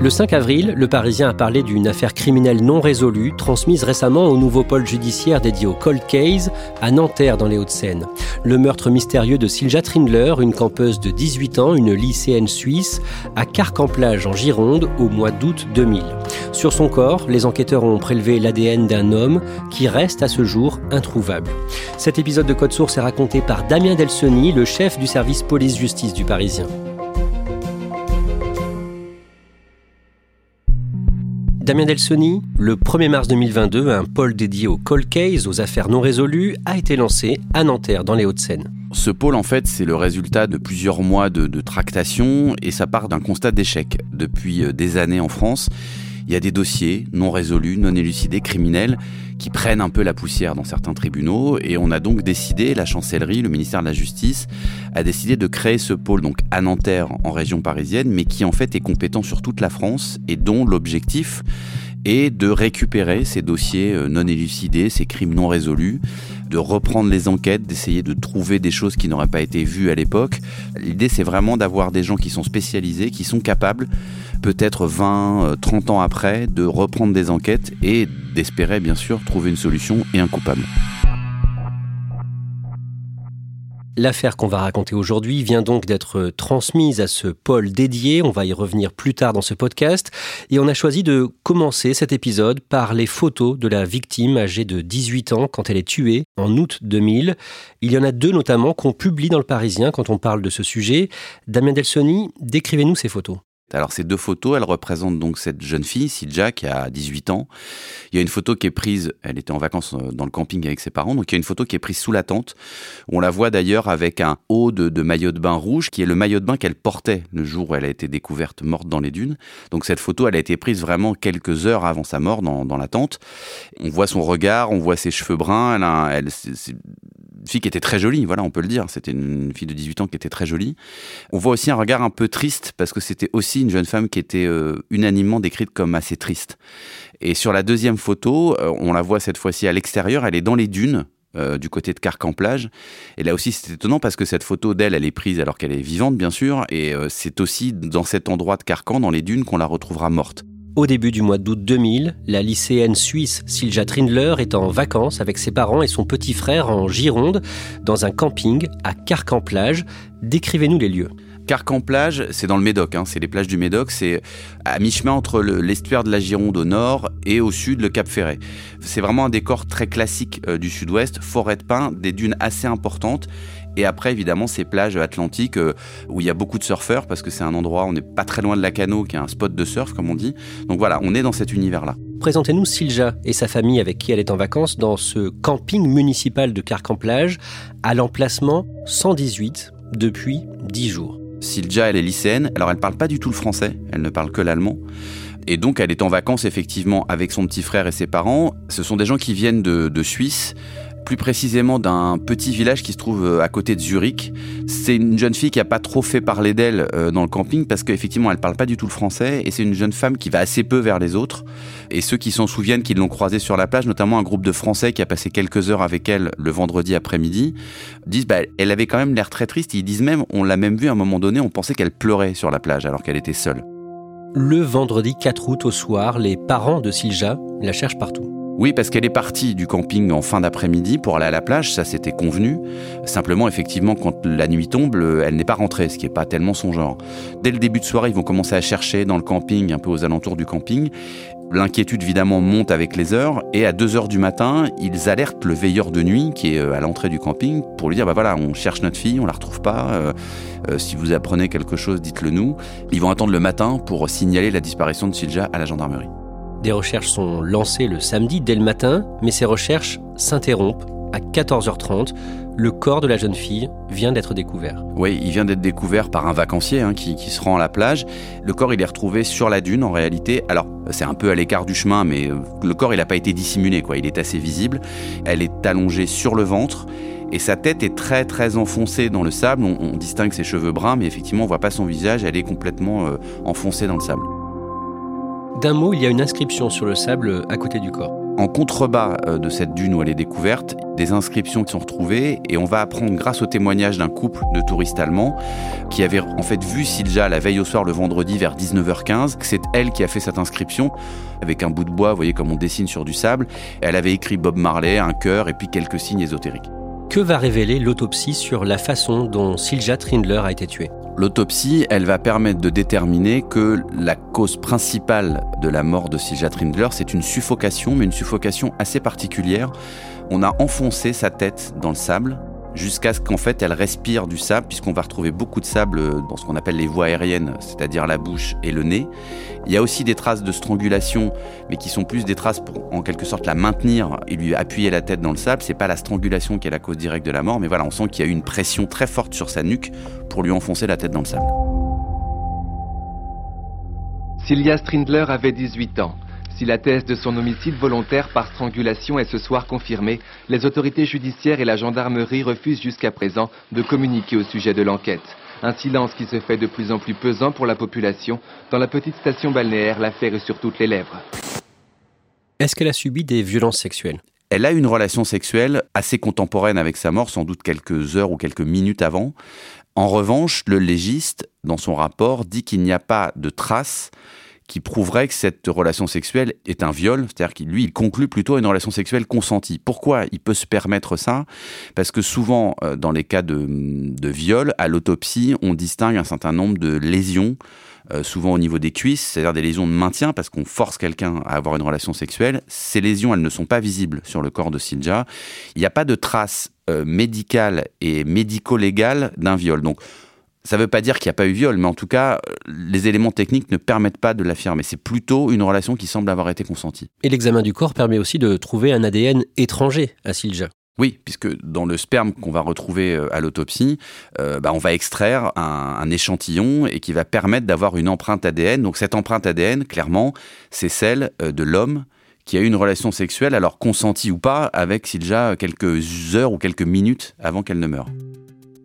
Le 5 avril, le Parisien a parlé d'une affaire criminelle non résolue, transmise récemment au nouveau pôle judiciaire dédié au Cold Case à Nanterre dans les Hauts-de-Seine. Le meurtre mystérieux de Silja Trindler, une campeuse de 18 ans, une lycéenne suisse, à Carcamplage en Gironde au mois d'août 2000. Sur son corps, les enquêteurs ont prélevé l'ADN d'un homme qui reste à ce jour introuvable. Cet épisode de Code Source est raconté par Damien Delsoni, le chef du service police-justice du Parisien. Damien Delsoni, le 1er mars 2022, un pôle dédié au cold case, aux affaires non résolues, a été lancé à Nanterre, dans les Hauts-de-Seine. Ce pôle, en fait, c'est le résultat de plusieurs mois de, de tractation et ça part d'un constat d'échec. Depuis euh, des années en France, il y a des dossiers non résolus, non élucidés, criminels, qui prennent un peu la poussière dans certains tribunaux et on a donc décidé, la chancellerie, le ministère de la Justice, a décidé de créer ce pôle donc à Nanterre en région parisienne, mais qui en fait est compétent sur toute la France et dont l'objectif est de récupérer ces dossiers euh, non élucidés, ces crimes non résolus, de reprendre les enquêtes, d'essayer de trouver des choses qui n'auraient pas été vues à l'époque. L'idée c'est vraiment d'avoir des gens qui sont spécialisés, qui sont capables peut-être 20, 30 ans après, de reprendre des enquêtes et d'espérer bien sûr trouver une solution et un coupable. L'affaire qu'on va raconter aujourd'hui vient donc d'être transmise à ce pôle dédié. On va y revenir plus tard dans ce podcast. Et on a choisi de commencer cet épisode par les photos de la victime âgée de 18 ans quand elle est tuée en août 2000. Il y en a deux notamment qu'on publie dans le Parisien quand on parle de ce sujet. Damien Delsoni, décrivez-nous ces photos. Alors ces deux photos, elles représentent donc cette jeune fille, Sidja, qui a 18 ans. Il y a une photo qui est prise, elle était en vacances euh, dans le camping avec ses parents, donc il y a une photo qui est prise sous la tente. On la voit d'ailleurs avec un haut de, maillot de bain rouge, qui est le maillot de bain qu'elle portait le jour où elle a été découverte morte dans les dunes. Donc cette photo, elle a été prise vraiment quelques heures avant sa mort dans, la tente. On voit son regard, on voit ses cheveux bruns, elle, elle fille qui était très jolie, voilà, on peut le dire. C'était une fille de 18 ans qui était très jolie. On voit aussi un regard un peu triste, parce que c'était aussi une jeune femme qui était euh, unanimement décrite comme assez triste. Et sur la deuxième photo, euh, on la voit cette fois-ci à l'extérieur, elle est dans les dunes. Euh, du côté de Carcamplage. Et là aussi, c'est étonnant parce que cette photo d'elle, elle est prise alors qu'elle est vivante, bien sûr. Et c'est aussi dans cet endroit de Carcan, dans les dunes, qu'on la retrouvera morte. Au début du mois d'août 2000, la lycéenne suisse Silja Trindler est en vacances avec ses parents et son petit frère en Gironde, dans un camping à Carcamplage. Décrivez-nous les lieux. Carcan-Plage, c'est dans le Médoc, hein, c'est les plages du Médoc, c'est à mi-chemin entre l'estuaire de la Gironde au nord et au sud le Cap Ferret. C'est vraiment un décor très classique euh, du sud-ouest, forêt de pins, des dunes assez importantes et après évidemment ces plages atlantiques euh, où il y a beaucoup de surfeurs parce que c'est un endroit, on n'est pas très loin de la Cano qui est un spot de surf comme on dit. Donc voilà, on est dans cet univers-là. Présentez-nous Silja et sa famille avec qui elle est en vacances dans ce camping municipal de Carcan-Plage à l'emplacement 118 depuis 10 jours. Silja, elle est lycéenne, alors elle parle pas du tout le français, elle ne parle que l'allemand. Et donc elle est en vacances effectivement avec son petit frère et ses parents. Ce sont des gens qui viennent de, de Suisse, plus précisément d'un petit village qui se trouve euh, à côté de Zurich. C'est une jeune fille qui a pas trop fait parler d'elle euh, dans le camping parce qu'effectivement elle parle pas du tout le français et c'est une jeune femme qui va assez peu vers les autres. Et ceux qui s'en souviennent qui l'ont croisée sur la plage, notamment un groupe de Français qui a passé quelques heures avec elle le vendredi après-midi, disent bah, elle avait quand même l'air très triste. Ils disent même, on l'a même vu à un moment donné, on pensait qu'elle pleurait sur la plage alors qu'elle était seule. Le vendredi 4 août au soir, les parents de Silja la cherchent partout. Oui, parce qu'elle est partie du camping en fin d'après-midi pour aller à la plage, ça c'était convenu. Simplement, effectivement, quand la nuit tombe, elle n'est pas rentrée, ce qui n'est pas tellement son genre. Dès le début de soirée, ils vont commencer à chercher dans le camping, un peu aux alentours du camping. L'inquiétude évidemment monte avec les heures et à 2 heures du matin, ils alertent le veilleur de nuit qui est euh, à l'entrée du camping pour lui dire bah voilà, on cherche notre fille, on la retrouve pas. Euh, euh, si vous apprenez quelque chose, dites-le nous. Ils vont attendre le matin pour signaler la disparition de Silja à la gendarmerie. Des recherches sont lancées le samedi dès le matin, mais ces recherches s'interrompent à 14h30. Le corps de la jeune fille vient d'être découvert. Oui, il vient d'être découvert par un vacancier hein, qui, se rend à la plage. Le corps, il est retrouvé sur la dune en réalité. Alors, c'est un peu à l'écart du chemin, mais euh, le corps, il n'a pas été dissimulé, quoi. Il est assez visible. Elle est allongée sur le ventre et sa tête est très très enfoncée dans le sable. On, distingue ses cheveux bruns, mais effectivement, on voit pas son visage. Elle est complètement euh, enfoncée dans le sable. D'un mot, il y a une inscription sur le sable à côté du corps. En contrebas euh, de cette dune où elle est découverte, des inscriptions qui sont retrouvées et on va apprendre grâce au témoignage d'un couple de touristes allemands qui avait en fait vu Silja la veille au soir le vendredi vers 19h15 que c'est elle qui a fait cette inscription avec un bout de bois, vous voyez comme on dessine sur du sable. Elle avait écrit Bob Marley, un cœur et puis quelques signes ésotériques. Que va révéler l'autopsie sur la façon dont Silja Trindler a été tuée? L'autopsie, elle va permettre de déterminer que la cause principale de la mort de Silja Trindler, c'est une suffocation, mais une suffocation assez particulière. On a enfoncé sa tête dans le sable jusqu'à ce qu'en fait elle respire du sable, puisqu'on va retrouver beaucoup de sable dans ce qu'on appelle les voies aériennes, c'est-à-dire la bouche et le nez. Il y a aussi des traces de strangulation, mais qui sont plus des traces pour en quelque sorte la maintenir et lui appuyer la tête dans le sable. C'est pas la strangulation qui est la cause directe de la mort, mais voilà, on sent qu'il y a eu une pression très forte sur sa nuque pour lui enfoncer la tête dans le sable. Sylvia Strindler avait 18 ans. Si la thèse de son homicide volontaire par strangulation est ce soir confirmée, les autorités judiciaires et la gendarmerie refusent jusqu'à présent de communiquer au sujet de l'enquête. Un silence qui se fait de plus en plus pesant pour la population. Dans la petite station balnéaire, l'affaire est sur toutes les lèvres. Est-ce qu'elle a subi des violences sexuelles? Elle a une relation sexuelle assez contemporaine avec sa mort, sans doute quelques heures ou quelques minutes avant. En revanche, le légiste, dans son rapport, dit qu'il n'y a pas de traces qui prouverait que cette relation sexuelle est un viol, c'est-à-dire qu'il lui il conclut plutôt une relation sexuelle consentie. Pourquoi il peut se permettre ça? Parce que souvent euh, dans les cas de, de viol, à l'autopsie, on distingue un certain nombre de lésions euh, souvent au niveau des cuisses, c'est-à-dire des lésions de maintien, parce qu'on force quelqu'un à avoir une relation sexuelle. Ces lésions, elles ne sont pas visibles sur le corps de Silja. Il n'y a pas de traces euh, médicales et médico-légales d'un viol. Donc, ça ne veut pas dire qu'il n'y a pas eu viol, mais en tout cas, les éléments techniques ne permettent pas de l'affirmer. C'est plutôt une relation qui semble avoir été consentie. Et l'examen du corps permet aussi de trouver un ADN étranger à Silja. Oui, puisque dans le sperme qu'on va retrouver euh, à l'autopsie, euh, bah, on va extraire un, échantillon et qui va permettre d'avoir une empreinte ADN. Donc cette empreinte ADN, clairement, c'est celle euh, de l'homme qui a eu une relation sexuelle, alors consentie ou pas, avec Silja quelques heures ou quelques minutes avant qu'elle ne meure.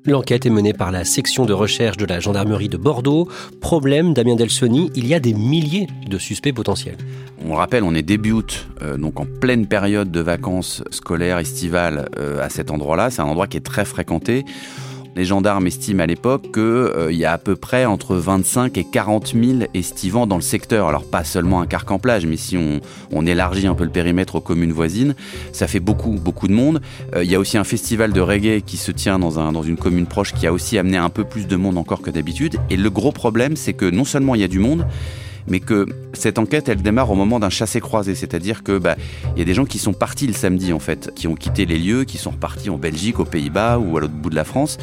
L'enquête est menée par la section de recherche de la gendarmerie de Bordeaux. Problème, Damien Delsoni, il y a des milliers de suspects potentiels. On rappelle, on est début euh, donc en pleine période de vacances scolaires, estivales euh, à cet endroit-là. C'est un endroit qui est très fréquenté. Les gendarmes estiment à l'époque qu'il euh, y a à peu près entre 25 et 40 000 estivants dans le secteur. Alors pas seulement un carcan-plage, mais si on, élargit un peu le périmètre aux communes voisines, ça fait beaucoup, beaucoup de monde. Euh, il y a aussi un festival de reggae qui se tient dans une commune proche qui a aussi amené un peu plus de monde encore que d'habitude. Et le gros problème, c'est que non seulement il y a du monde, mais que cette enquête, elle démarre au moment d'un chassé-croisé, c'est-à-dire que bah, il y a des gens qui sont partis le samedi en fait, qui ont quitté les lieux, qui sont repartis en Belgique, aux Pays-Bas ou à l'autre bout de la France,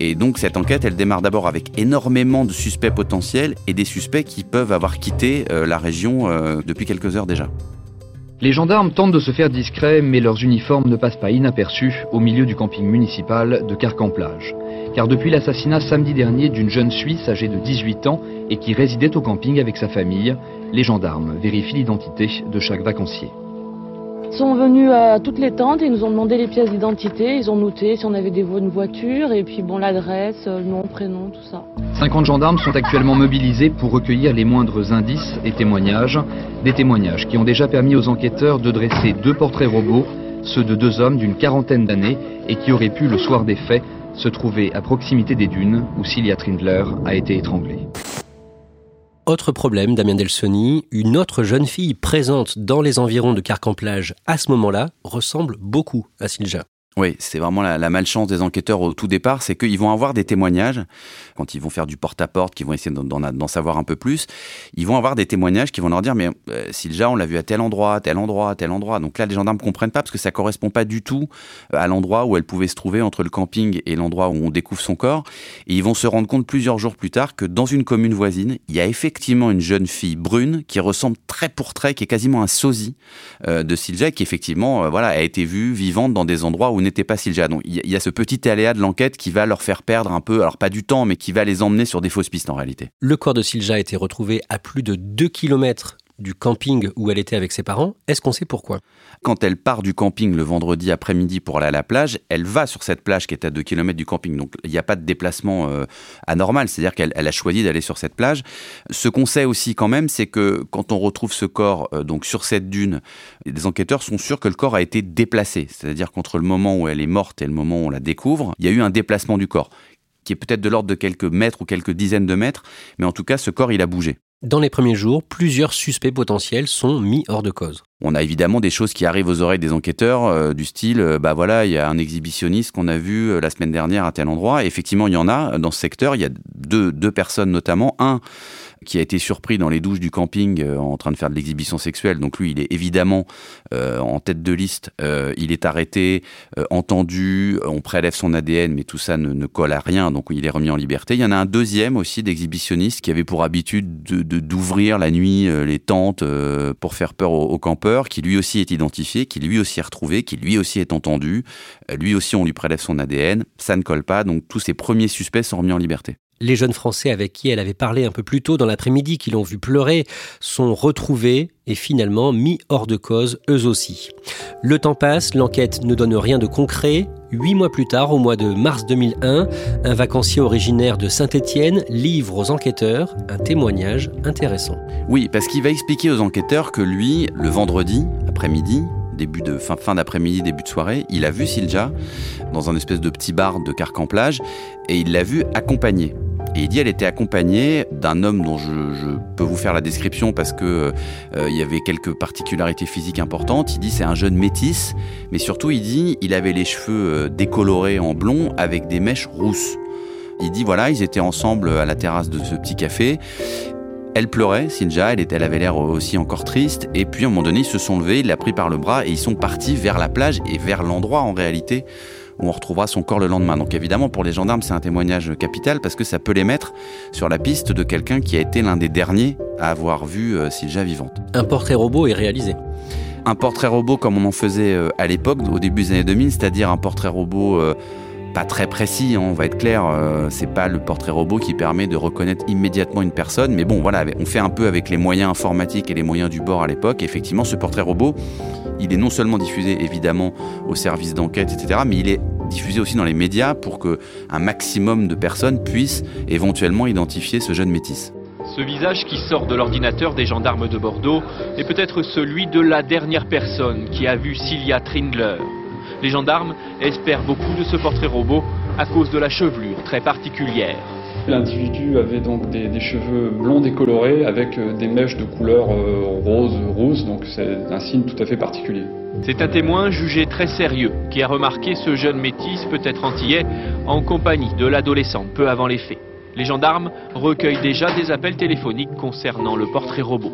et donc cette enquête, elle démarre d'abord avec énormément de suspects potentiels et des suspects qui peuvent avoir quitté euh, la région euh, depuis quelques heures déjà. Les gendarmes tentent de se faire discrets, mais leurs uniformes ne passent pas inaperçus au milieu du camping municipal de Carcan-Plage. Car depuis l'assassinat samedi dernier d'une jeune Suisse âgée de 18 ans et qui résidait au camping avec sa famille, les gendarmes vérifient l'identité de chaque vacancier. Ils sont venus à toutes les tentes et ils nous ont demandé les pièces d'identité. Ils ont noté si on avait des une voiture et puis bon l'adresse, le nom, prénom, tout ça. 50 gendarmes sont actuellement mobilisés pour recueillir les moindres indices et témoignages. Des témoignages qui ont déjà permis aux enquêteurs de dresser deux portraits robots, ceux de deux hommes d'une quarantaine d'années et qui auraient pu, le soir des faits, se trouver à proximité des dunes où Cilia Trindler a été étranglée. autre problème, Damien Delsoni, une autre jeune fille présente dans les environs de Carcamplage à ce moment-là ressemble beaucoup à Silja. Oui, c'est vraiment la, malchance des enquêteurs au tout départ, c'est qu'ils vont avoir des témoignages, quand ils vont faire du porte-à-porte, qu'ils vont essayer d'en savoir un peu plus, ils vont avoir des témoignages qui vont leur dire, mais euh, Silja, on l'a vu à tel endroit, tel endroit, tel endroit. Donc là, les gendarmes comprennent pas parce que ça correspond pas du tout euh, à l'endroit où elle pouvait se trouver entre le camping et l'endroit où on découvre son corps. Et ils vont se rendre compte plusieurs jours plus tard que dans une commune voisine, il y a effectivement une jeune fille brune qui ressemble très pour trait, qui est quasiment un sosie euh, de Silja, qui effectivement, voilà, a été vue vivante dans des endroits où n'était pas Silja. Donc il y a ce petit aléa de l'enquête qui va leur faire perdre un peu, alors pas du temps, mais qui va les emmener sur des fausses pistes en réalité. Le corps de Silja a été retrouvé à plus de 2 km du camping où elle était avec ses parents. Est-ce qu'on sait pourquoi? Quand elle part du camping le vendredi après-midi pour aller à la plage, elle va sur cette plage qui est à 2 km du camping. Donc il n'y a pas de déplacement euh, anormal, c'est-à-dire qu'elle a choisi d'aller sur cette plage. Ce qu'on sait aussi quand même, c'est que quand on retrouve ce corps euh, donc sur cette dune, les enquêteurs sont sûrs que le corps a été déplacé. C'est-à-dire qu'entre le moment où elle est morte et le moment où on la découvre, il y a eu un déplacement du corps qui est peut-être de l'ordre de quelques mètres ou quelques dizaines de mètres, mais en tout cas, ce corps, il a bougé. Dans les premiers jours, plusieurs suspects potentiels sont mis hors de cause. On a évidemment des choses qui arrivent aux oreilles des enquêteurs, euh, du style, euh, bah voilà, il y a un exhibitionniste qu'on a vu euh, la semaine dernière à tel endroit. effectivement, il y en a dans ce secteur. Il y a deux, deux personnes notamment. Un qui a été surpris dans les douches du camping en train de faire de l'exhibition sexuelle. Donc lui, il est évidemment en tête de liste. Il est arrêté, entendu, on prélève son ADN, mais tout ça ne, colle à rien. Donc il est remis en liberté. Il y en a un deuxième aussi d'exhibitionniste qui avait pour habitude de d'ouvrir la nuit les tentes pour faire peur aux, aux, campeurs, qui lui aussi est identifié, qui lui aussi est retrouvé, qui lui aussi est entendu. lui aussi, on lui prélève son ADN. Ça ne colle pas. Donc tous ces premiers suspects sont remis en liberté. Les jeunes Français avec qui elle avait parlé un peu plus tôt dans l'après-midi, qui l'ont vu pleurer, sont retrouvés et finalement mis hors de cause eux aussi. Le temps passe, l'enquête ne donne rien de concret. Huit mois plus tard, au mois de mars 2001, un vacancier originaire de Saint-Étienne livre aux enquêteurs un témoignage intéressant. Oui, parce qu'il va expliquer aux enquêteurs que lui, le vendredi après-midi, début de fin, d'après-midi, début de soirée, il a vu Silja dans un espèce de petit bar de Carcan-Plage et il l'a vu accompagné. Et il dit elle était accompagnée d'un homme dont je, peux vous faire la description parce que euh, il y avait quelques particularités physiques importantes. Il dit c'est un jeune métis, mais surtout il dit il avait les cheveux euh, décolorés en blond avec des mèches rousses. Il dit voilà, ils étaient ensemble à la terrasse de ce petit café. Elle pleurait, Sinja, elle, elle avait l'air aussi encore triste. Et puis à un moment donné, ils se sont levés, il l'a pris par le bras et ils sont partis vers la plage et vers l'endroit en réalité où on retrouvera son corps le lendemain. Donc évidemment, pour les gendarmes, c'est un témoignage capital parce que ça peut les mettre sur la piste de quelqu'un qui a été l'un des derniers à avoir vu euh, Silja vivante. Un portrait robot est réalisé un portrait robot comme on en faisait euh, à l'époque, au début des années 2000, c'est-à-dire un portrait robot euh, pas très précis, hein, on va être clair, c'est pas le portrait robot qui permet de reconnaître immédiatement une personne, mais bon voilà, on fait un peu avec les moyens informatiques et les moyens du bord à l'époque. Effectivement, ce portrait robot, il est non seulement diffusé évidemment au service d'enquête, etc., mais il est diffusé aussi dans les médias pour que un maximum de personnes puissent éventuellement identifier ce jeune métis. Ce visage qui sort de l'ordinateur des gendarmes de Bordeaux est peut-être celui de la dernière personne qui a vu Cilia Trindler. Les gendarmes espèrent beaucoup de ce portrait robot à cause de la chevelure très particulière. L'individu avait donc des, cheveux blonds décolorés avec euh, des mèches de couleur euh, rose, rousse, donc c'est un signe tout à fait particulier. C'est un témoin jugé très sérieux qui a remarqué ce jeune métis, peut-être antillais, en compagnie de l'adolescente peu avant les faits. Les gendarmes recueillent déjà des appels téléphoniques concernant le portrait robot.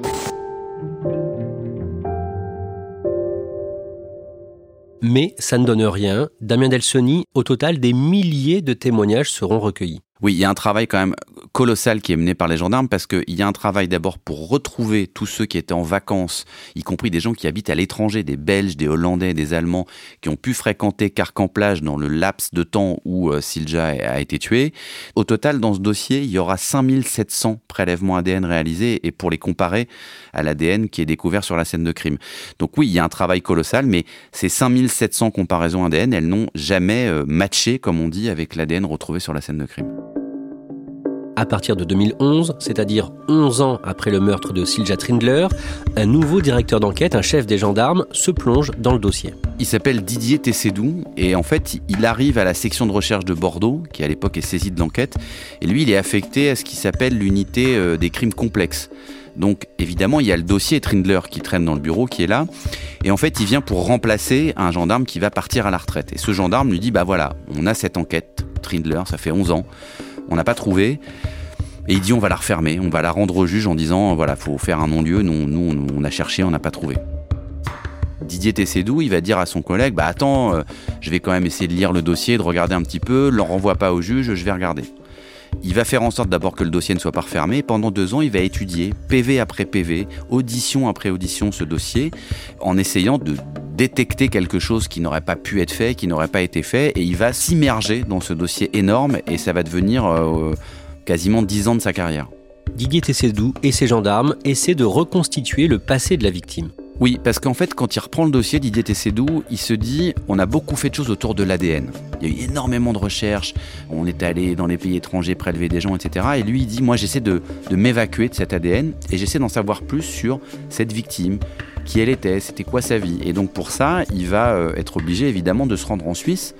Mais ça ne donne rien. Damien Delsoni, au total, des milliers de témoignages seront recueillis. Oui, il y a un travail quand même colossal qui est mené par les gendarmes parce qu'il y a un travail d'abord pour retrouver tous ceux qui étaient en vacances, y compris des gens qui habitent à l'étranger, des Belges, des Hollandais, des Allemands, qui ont pu fréquenter Carcan-Plage dans le laps de temps où euh, Silja a été tué. Au total, dans ce dossier, il y aura 5700 prélèvements ADN réalisés et pour les comparer à l'ADN qui est découvert sur la scène de crime. Donc oui, il y a un travail colossal, mais ces 5700 comparaisons ADN, elles n'ont jamais euh, matché, comme on dit, avec l'ADN retrouvé sur la scène de crime. À partir de 2011, c'est-à-dire 11 ans après le meurtre de Silja Trindler, un nouveau directeur d'enquête, un chef des gendarmes, se plonge dans le dossier. Il s'appelle Didier Tessédou et en fait, il arrive à la section de recherche de Bordeaux, qui à l'époque est saisie de l'enquête, et lui, il est affecté à ce qui s'appelle l'unité euh, des crimes complexes. Donc évidemment, il y a le dossier Trindler qui traîne dans le bureau, qui est là. Et en fait, il vient pour remplacer un gendarme qui va partir à la retraite. Et ce gendarme lui dit, bah voilà, on a cette enquête, Trindler, ça fait 11 ans, on n'a pas trouvé. Et il dit, on va la refermer, on va la rendre au juge en disant, voilà, faut faire un non-lieu, nous, nous, on a cherché, on n'a pas trouvé. Didier Tessédou, il va dire à son collègue, bah attends, euh, je vais quand même essayer de lire le dossier, de regarder un petit peu, ne renvoie pas au juge, je vais regarder. Il va faire en sorte d'abord que le dossier ne soit pas refermé. Pendant deux ans, il va étudier PV après PV, audition après audition ce dossier, en essayant de détecter quelque chose qui n'aurait pas pu être fait, qui n'aurait pas été fait, et il va s'immerger dans ce dossier énorme, et ça va devenir euh, quasiment dix ans de sa carrière. Didier Tessédou et ses gendarmes essaient de reconstituer le passé de la victime. Oui, parce qu'en fait, quand il reprend le dossier, Didier Tessédou, il se dit on a beaucoup fait de choses autour de l'ADN. Il y a eu énormément de recherches, on est allé dans les pays étrangers prélever des gens, etc. Et lui, il dit moi, j'essaie de, de m'évacuer de cet ADN et j'essaie d'en savoir plus sur cette victime, qui elle était, c'était quoi sa vie. Et donc pour ça, il va euh, être obligé évidemment de se rendre en Suisse,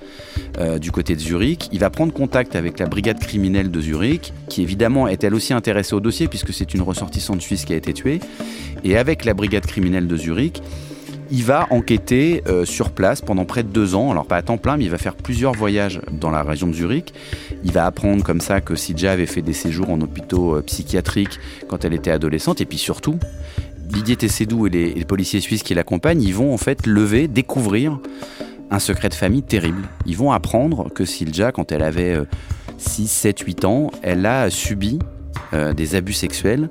euh, du côté de Zurich. Il va prendre contact avec la brigade criminelle de Zurich, qui évidemment est elle aussi intéressée au dossier puisque c'est une ressortissante suisse qui a été tuée. Et avec la brigade criminelle de Zurich, il va enquêter euh, sur place pendant près de deux ans. Alors pas à temps plein, mais il va faire plusieurs voyages dans la région de Zurich. Il va apprendre comme ça que Sidja avait fait des séjours en hôpitaux psychiatriques quand elle était adolescente. Et puis surtout, Didier Tessédou et les, policiers suisses qui l'accompagnent, ils vont en fait lever, découvrir un secret de famille terrible. Ils vont apprendre que Silja, quand elle avait 6, 7, 8 ans, elle a subi euh, des abus sexuels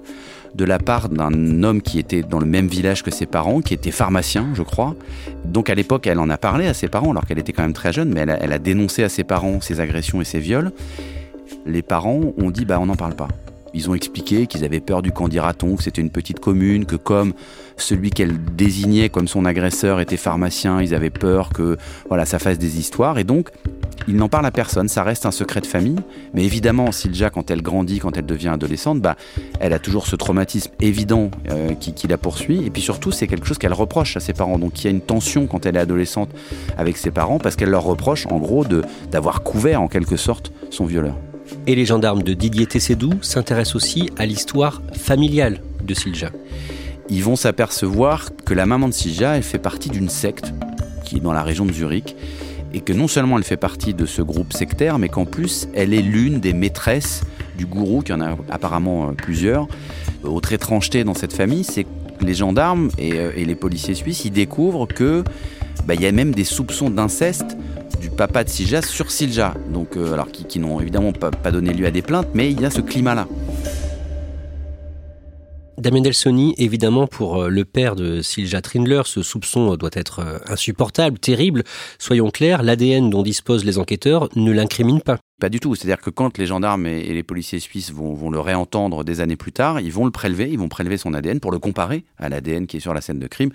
de la part d'un homme qui était dans le même village que ses parents, qui était pharmacien, je crois. Donc à l'époque, elle en a parlé à ses parents, alors qu'elle était quand même très jeune, mais elle a, elle a, dénoncé à ses parents ses agressions et ses viols. Les parents ont dit, bah on n'en parle pas. Ils ont expliqué qu'ils avaient peur du candidaton, que c'était une petite commune, que comme celui qu'elle désignait comme son agresseur était pharmacien, ils avaient peur que voilà, ça fasse des histoires. Et donc, ils n'en parlent à personne, ça reste un secret de famille. Mais évidemment, Silja, quand elle grandit, quand elle devient adolescente, bah, elle a toujours ce traumatisme évident euh, qui, qui, la poursuit. Et puis surtout, c'est quelque chose qu'elle reproche à ses parents. Donc il y a une tension quand elle est adolescente avec ses parents, parce qu'elle leur reproche, en gros, d'avoir couvert en quelque sorte son violeur. Et les gendarmes de Didier Tessédou s'intéressent aussi à l'histoire familiale de Silja. Ils vont s'apercevoir que la maman de Silja, fait partie d'une secte qui est dans la région de Zurich et que non seulement elle fait partie de ce groupe sectaire, mais qu'en plus elle est l'une des maîtresses du gourou, qui en a apparemment euh, plusieurs. Autre étrangeté dans cette famille, c'est que les gendarmes et, euh, les policiers suisses, ils découvrent que bah, y a même des soupçons d'inceste du papa de Silja sur Silja, donc, euh, alors qui, n'ont évidemment pas, donné lieu à des plaintes, mais il y a ce climat-là. Damien Delsoni, évidemment, pour euh, le père de Silja Trindler, ce soupçon doit être euh, insupportable, terrible. Soyons clairs, l'ADN dont disposent les enquêteurs ne l'incrimine pas. Pas du tout. C'est-à-dire que quand les gendarmes et les policiers suisses vont, vont, le réentendre des années plus tard, ils vont le prélever, ils vont prélever son ADN pour le comparer à l'ADN qui est sur la scène de crime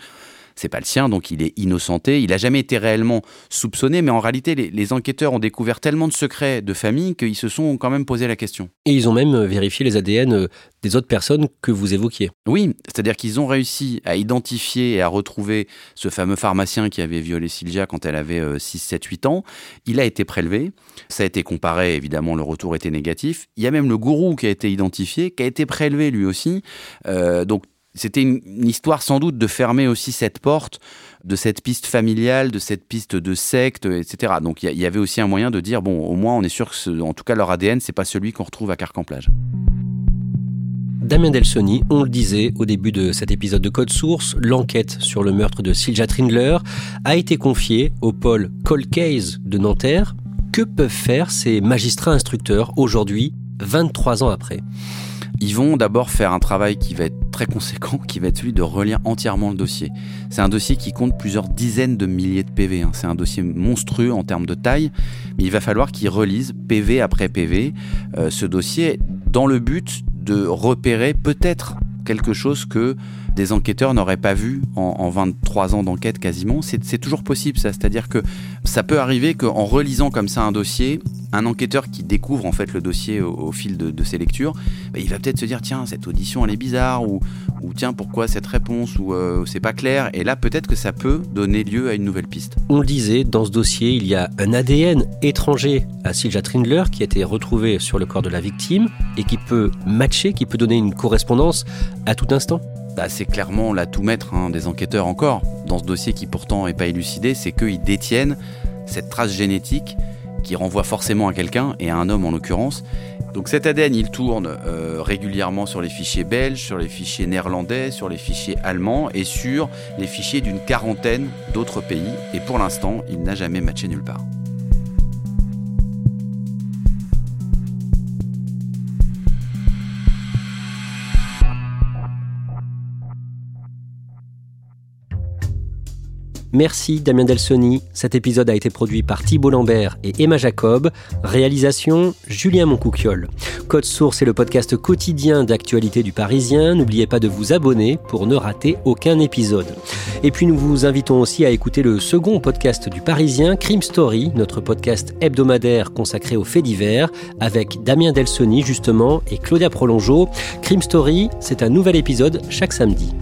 c'est pas le sien, donc il est innocenté. Il a jamais été réellement soupçonné, mais en réalité, les, enquêteurs ont découvert tellement de secrets de famille qu'ils se sont quand même posé la question. Et ils ont même euh, vérifié les ADN euh, des autres personnes que vous évoquiez. Oui, c'est-à-dire qu'ils ont réussi à identifier et à retrouver ce fameux pharmacien qui avait violé Sylvia quand elle avait 6, 7, 8 ans. Il a été prélevé, ça a été comparé, évidemment, le retour était négatif. Il y a même le gourou qui a été identifié, qui a été prélevé lui aussi. Euh, donc c'était une, histoire sans doute de fermer aussi cette porte de cette piste familiale, de cette piste de secte, etc. Donc il y, avait aussi un moyen de dire bon, au moins on est sûr que, en tout cas, leur ADN, c'est pas celui qu'on retrouve à Carcan-Plage. Damien Delsoni, on le disait au début de cet épisode de Code Source, l'enquête sur le meurtre de Silja Trindler a été confiée au pôle Cold Case de Nanterre. Que peuvent faire ces magistrats instructeurs aujourd'hui, 23 ans après? Ils vont d'abord faire un travail qui va être très conséquent, qui va être celui de relire entièrement le dossier. C'est un dossier qui compte plusieurs dizaines de milliers de PV. Hein. C'est un dossier monstrueux en termes de taille, mais il va falloir qu'ils relisent PV après PV euh, ce dossier dans le but de repérer peut-être quelque chose que des enquêteurs n'auraient pas vu en, 23 ans d'enquête quasiment. C'est toujours possible ça, c'est-à-dire que ça peut arriver qu'en relisant comme ça un dossier, un enquêteur qui découvre en fait le dossier au, fil de, ses lectures, bah, il va peut-être se dire tiens cette audition elle est bizarre ou, tiens pourquoi cette réponse ou euh, c'est pas clair et là peut-être que ça peut donner lieu à une nouvelle piste. On le disait dans ce dossier il y a un ADN étranger à Silja Trindler qui a été retrouvé sur le corps de la victime et qui peut matcher, qui peut donner une correspondance à tout instant. Bah, c'est clairement tout maître hein, des enquêteurs encore dans ce dossier qui pourtant n'est pas élucidé, c'est qu'ils détiennent cette trace génétique qui renvoie forcément à quelqu'un, et à un homme en l'occurrence. Donc cet ADN, il tourne euh, régulièrement sur les fichiers belges, sur les fichiers néerlandais, sur les fichiers allemands et sur les fichiers d'une quarantaine d'autres pays. Et pour l'instant, il n'a jamais matché nulle part. Merci Damien Delsoni. Cet épisode a été produit par Thibault Lambert et Emma Jacob. Réalisation Julien Moncouquiol. Code Source est le podcast quotidien d'actualité du Parisien. N'oubliez pas de vous abonner pour ne rater aucun épisode. Et puis nous vous invitons aussi à écouter le second podcast du Parisien, Crime Story, notre podcast hebdomadaire consacré aux faits divers, avec Damien Delsoni justement et Claudia Prolongeau. Crime Story, c'est un nouvel épisode chaque samedi.